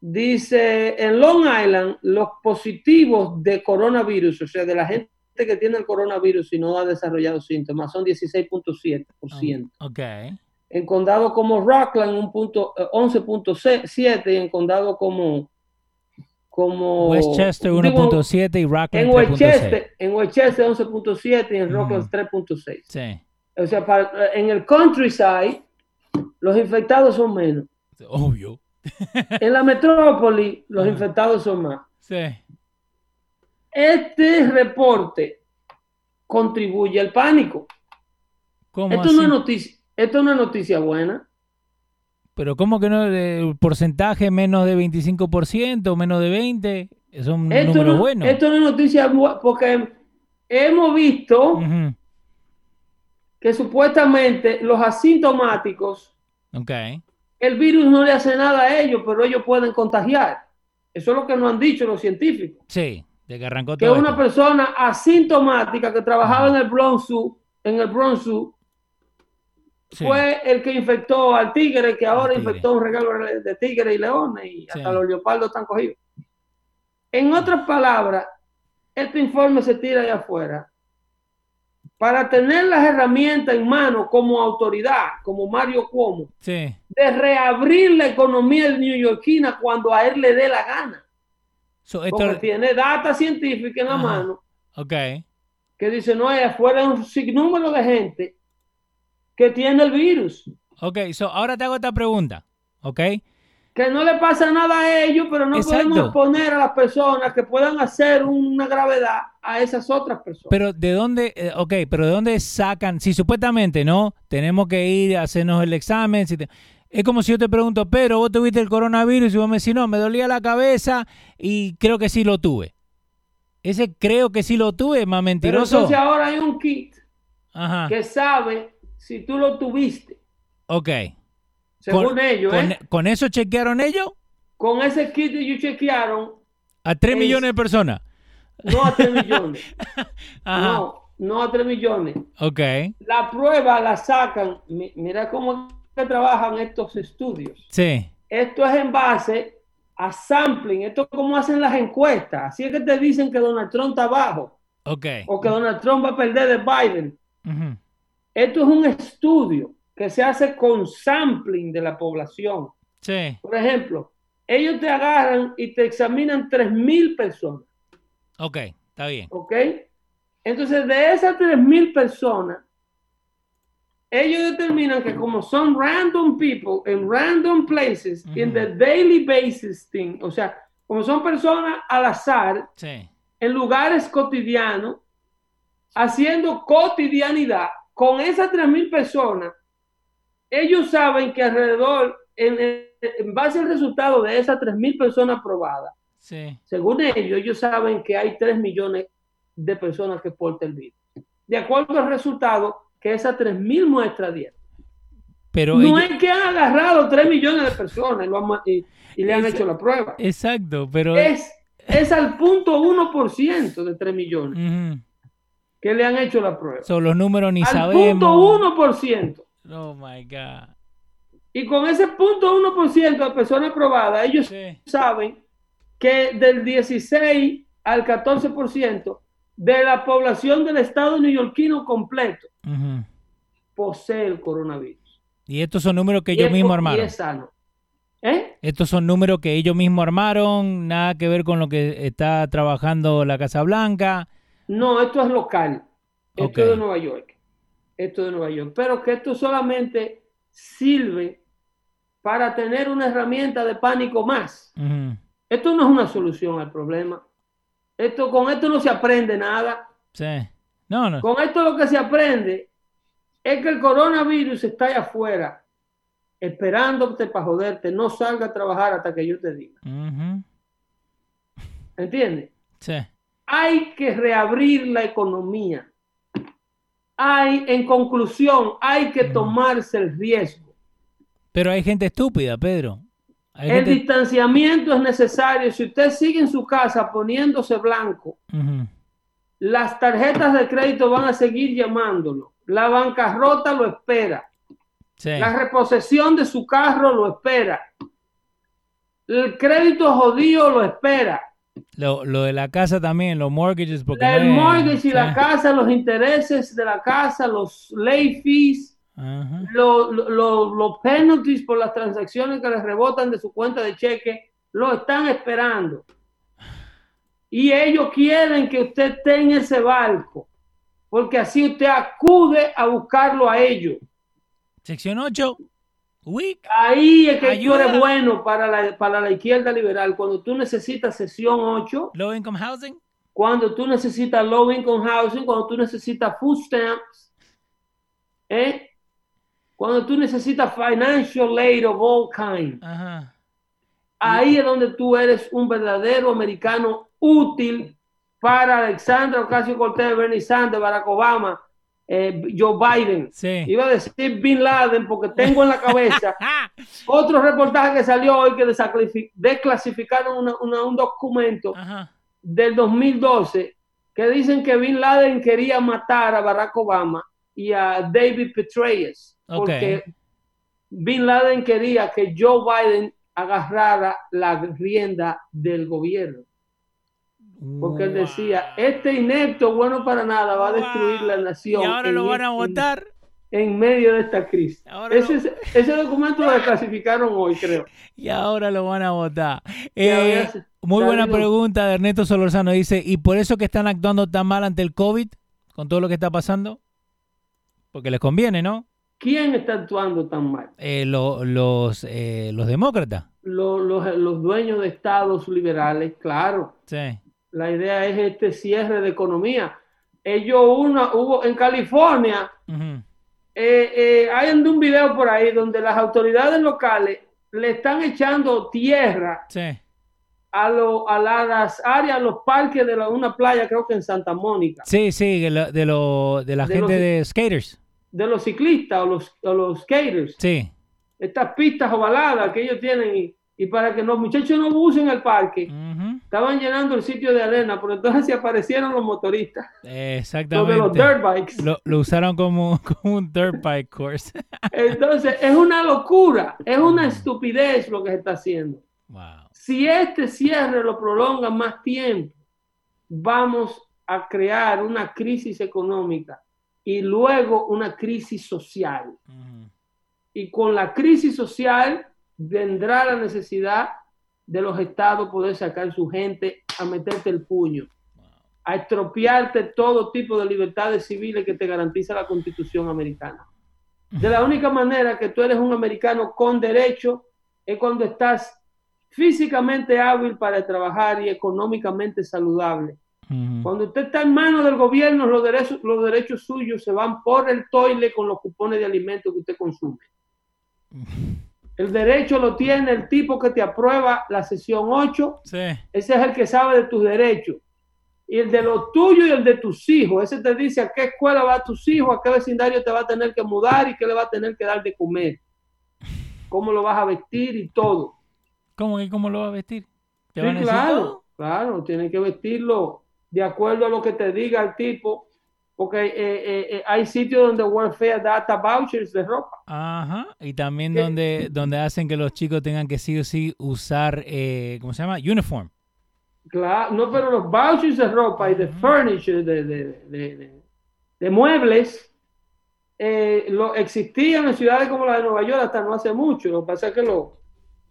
Dice, en Long Island, los positivos de coronavirus, o sea, de la gente que tiene el coronavirus y no ha desarrollado síntomas, son 16.7%.
Ok.
En condado como Rockland, un punto, eh, 11.7 y en condado como como
Westchester
digo,
1.7 y Rockland
en
3.6.
Westchester, en Westchester 11.7 y en
Ujú.
Rockland 3.6.
Sí.
O sea, para- en el countryside los infectados son menos.
Obvio. [LAUGHS]
En la metrópoli los infectados son más.
Sí.
Este reporte contribuye al pánico.
¿Cómo
Esto
así?
no es noticia, esto no es noticia buena.
Pero ¿cómo que no? El porcentaje menos de 25%, menos de 20%, son
Esto
números
no,
buenos.
esto no es noticia buena porque hemos visto. Que supuestamente los asintomáticos, el virus no le hace nada a ellos, pero ellos pueden contagiar. Eso es lo que nos han dicho los científicos.
Sí, de que arrancó
Que una
esto.
persona asintomática que trabajaba en el Bronx en el Bronx
Sí.
fue el que infectó al tigre, que ahora
tigre.
infectó un regalo de tigre y leones, y hasta los leopardos están cogidos. En otras palabras, este informe se tira allá afuera. Para tener las herramientas en mano como autoridad, como Mario Cuomo,
Sí.
de reabrir la economía neoyorquina cuando a él le dé la gana.
So, esto-
Porque tiene data científica en la
Ajá.
mano
ok.
que dice, no, hay afuera un sinnúmero de gente que tiene el virus.
Ok, so ahora te hago esta pregunta. Ok.
Que no le pasa nada a ellos, pero no
Exacto.
podemos exponer a las personas que puedan hacer una gravedad a esas otras personas.
Pero de dónde, eh, ok, pero de dónde sacan, si supuestamente, ¿no? Tenemos que ir a hacernos el examen. si te- es como si yo te pregunto, Pedro, vos tuviste el coronavirus y vos me decís, no, me dolía la cabeza y creo que sí lo tuve. Ese creo que sí lo tuve, más
pero
mentiroso.
entonces ahora hay un kit
Ajá.
que sabe si tú lo tuviste,
Ok.
Según
Con-
ellos.
Con,
¿eh?
con eso chequearon ellos
Con ese kit ellos chequearon,
a 3
Es-
millones de personas.
no a 3 millones, [LAUGHS]
Ajá.
no, no a 3 millones.
Ok.
La prueba la sacan, mi- mira cómo que trabajan estos estudios.
Sí.
Esto es en base a sampling, esto es como hacen las encuestas. Así es que te dicen que Donald Trump está abajo
Ok.
o que Donald Trump va a perder de Biden. Esto es un estudio que se hace con sampling de la población.
Sí.
Por ejemplo, ellos te agarran y te examinan 3.000 personas.
Ok. Está bien.
¿Ok? Entonces, de esas 3.000 personas, ellos determinan que como son random people en random places, in the daily basis thing, o sea, como son personas al azar, en lugares cotidianos, haciendo cotidianidad, con esas 3.000 personas, ellos saben que alrededor, en, base al resultado de esas 3.000 personas probadas, según ellos, ellos saben que hay 3 millones de personas que portan el virus. De acuerdo al resultado que esas 3.000 muestras dieron.
Pero
no es que han agarrado 3 millones de personas y, le han hecho la prueba.
Exacto, pero...
Es, es al punto 1% de 3 millones que le han hecho la prueba.
Son los números ni
al
sabemos.
punto 1%.
Oh, my God.
Y con ese punto 1% de personas probadas, ellos saben que del 16 al 14% de la población del estado neoyorquino completo posee el coronavirus.
Y estos son números que ellos mismos armaron.
¿Eh?
Estos son números que ellos mismos armaron, nada que ver con lo que está trabajando la Casa Blanca.
No, esto es local. Esto es de Nueva York. Esto es de Nueva York. Pero que esto solamente sirve para tener una herramienta de pánico más. Esto no es una solución al problema. Esto, con esto no se aprende nada.
Sí. No, no.
Con esto lo que se aprende es que el coronavirus está allá afuera, esperándote para joderte. No salga a trabajar hasta que yo te diga. ¿Entiendes?
Sí.
Hay que reabrir la economía. Hay, en conclusión, hay que tomarse el riesgo.
Pero hay gente estúpida, Pedro
el distanciamiento es necesario. Si usted sigue en su casa poniéndose blanco, las tarjetas de crédito van a seguir llamándolo. La bancarrota lo espera. La reposición de su carro lo espera. El crédito jodido lo espera.
Lo, de la casa también, los mortgages.
Porque el mortgage y la casa, los intereses de la casa, los late fees los, los, penalties por las transacciones que les rebotan de su cuenta de cheque lo están esperando. Y ellos quieren que usted esté en ese barco, porque así usted acude a buscarlo a ellos.
Sección 8.
Ahí es que tú eres bueno para la, para la izquierda liberal. Cuando tú necesitas sección 8.
Low income housing.
Cuando tú necesitas low income housing, cuando tú necesitas food stamps. ¿eh? Cuando tú necesitas financial aid of all kind. Ahí es donde tú eres un verdadero americano útil para Alexandra Ocasio Cortez, Bernie Sanders, Barack Obama, eh, Joe Biden. Iba a decir Bin Laden porque tengo en la cabeza [LAUGHS] otro reportaje que salió hoy que desclasificaron un documento del 2012 que dicen que Bin Laden quería matar a Barack Obama y a David Petraeus porque Bin Laden quería que Joe Biden agarrara la rienda del gobierno. Porque él decía, este inepto, bueno para nada, va a destruir la nación. [LAUGHS]
Y ahora lo van a votar.
En, medio de esta crisis. Ese, ese, documento lo desclasificaron hoy, creo.
Y ahora lo van a votar. Eh, muy buena pregunta de Ernesto Solorzano. Dice, ¿y por eso que están actuando tan mal ante el COVID? Con todo lo que está pasando. Porque les conviene, ¿no?
¿Quién está actuando tan mal?
Eh, los, eh, los demócratas.
Los, los, dueños de estados liberales, claro.
Sí.
La idea es este cierre de economía. Ellos una, hubo en California, eh, hay un video por ahí donde las autoridades locales le están echando tierra a, lo, a las áreas, los parques de una playa, creo que en Santa Mónica.
Sí, sí, de, lo, de, la gente de skaters
de los ciclistas o los, los skaters.
Sí.
Estas pistas ovaladas que ellos tienen y, para que los muchachos no usen el parque, estaban llenando el sitio de arena, pero entonces se aparecieron los motoristas.
Exactamente.
los dirt bikes.
Lo, usaron como, [LAUGHS] como, un dirt bike course.
entonces, es una locura, es una estupidez lo que se está haciendo.
Wow.
Si este cierre lo prolonga más tiempo, vamos a crear una crisis económica y luego una crisis social. Y con la crisis social vendrá la necesidad de los estados poder sacar su gente a meterte el puño. a estropearte todo tipo de libertades civiles que te garantiza la constitución americana. De la única manera que tú eres un americano con derecho es cuando estás físicamente hábil para trabajar y económicamente saludable. Cuando usted está en manos del gobierno, los derechos, los derechos suyos se van por el toile con los cupones de alimentos que usted consume. El derecho lo tiene el tipo que te aprueba la sesión 8. Ese es el que sabe de tus derechos. Y el de los tuyos y el de tus hijos. Ese te dice a qué escuela va tus hijos, a qué vecindario te va a tener que mudar y qué le va a tener que dar de comer. Cómo lo vas a vestir y todo.
¿Cómo que cómo lo vas a vestir?
¿Te sí, claro, claro, tienen que vestirlo de acuerdo a lo que te diga el tipo porque eh, eh, eh, hay sitios donde Welfare data vouchers de ropa.
Ajá, y también donde, donde hacen que los chicos tengan que sí o sí usar, ¿cómo se llama? Uniform.
Claro, no, pero los vouchers de ropa y de furniture, de, de, de, muebles, lo, existían en ciudades como la de Nueva York hasta no hace mucho. Lo que pasa es que lo,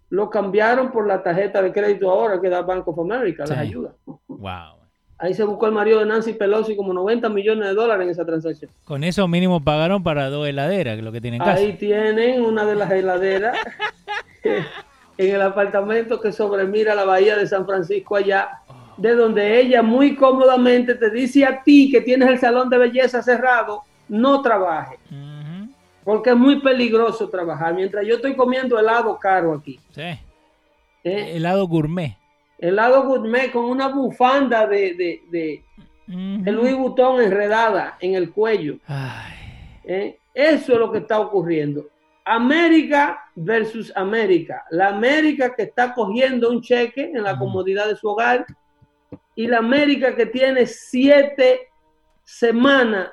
lo cambiaron por la tarjeta de crédito ahora que da Bank of America, las ayuda. Wow. Ahí se buscó el marido de Nancy Pelosi como 90 millones de dólares en esa transacción.
Con eso mínimo pagaron para dos heladeras, que es lo que tienen casa.
Ahí tienen una de las heladeras en el apartamento que sobremira la bahía de San Francisco allá, de donde ella muy cómodamente te dice a ti que tienes el salón de belleza cerrado, no trabaje. Porque es muy peligroso trabajar. Mientras yo estoy comiendo helado caro aquí.
Sí. ¿Eh? Helado gourmet
helado gourmet con una bufanda de, de, de, Louis Vuitton enredada en el cuello. ¿Eh? Eso es lo que está ocurriendo. América versus América. La América que está cogiendo un cheque en la comodidad de su hogar y la América que tiene siete semanas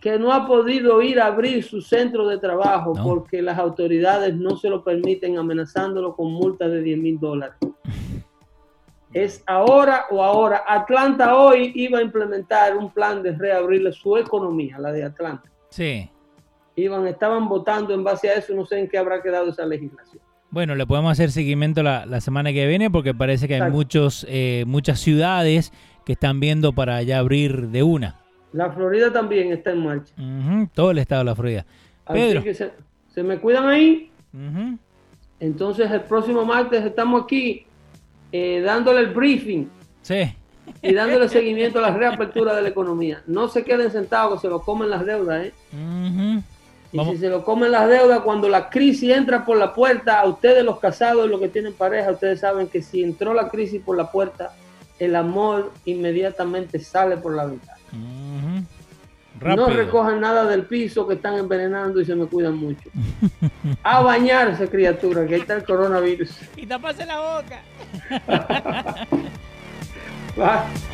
que no ha podido ir a abrir su centro de trabajo porque las autoridades no se lo permiten amenazándolo con multas de 10 mil dólares [LAUGHS] es ahora o ahora. Atlanta hoy iba a implementar un plan de reabrirle su economía, la de Atlanta.
Sí.
Iban, estaban votando en base a eso, no sé en qué habrá quedado esa legislación.
Bueno, le podemos hacer seguimiento la, semana que viene porque parece que hay muchos, eh, muchas ciudades que están viendo para ya abrir de una.
La Florida también está en marcha.
todo el estado de la Florida. Pedro.
se, me cuidan ahí. Entonces el próximo martes estamos aquí eh, dándole el briefing y dándole seguimiento a la reapertura de la economía. No se queden sentados, que se lo comen las deudas. ¿eh? Y si se lo comen las deudas, cuando la crisis entra por la puerta, a ustedes los casados y los que tienen pareja, ustedes saben que si entró la crisis por la puerta, el amor inmediatamente sale por la ventana. No recojan nada del piso que están envenenando y se me cuidan mucho. [LAUGHS] A bañarse, criatura, que ahí está el coronavirus.
Y taparse la boca. [LAUGHS]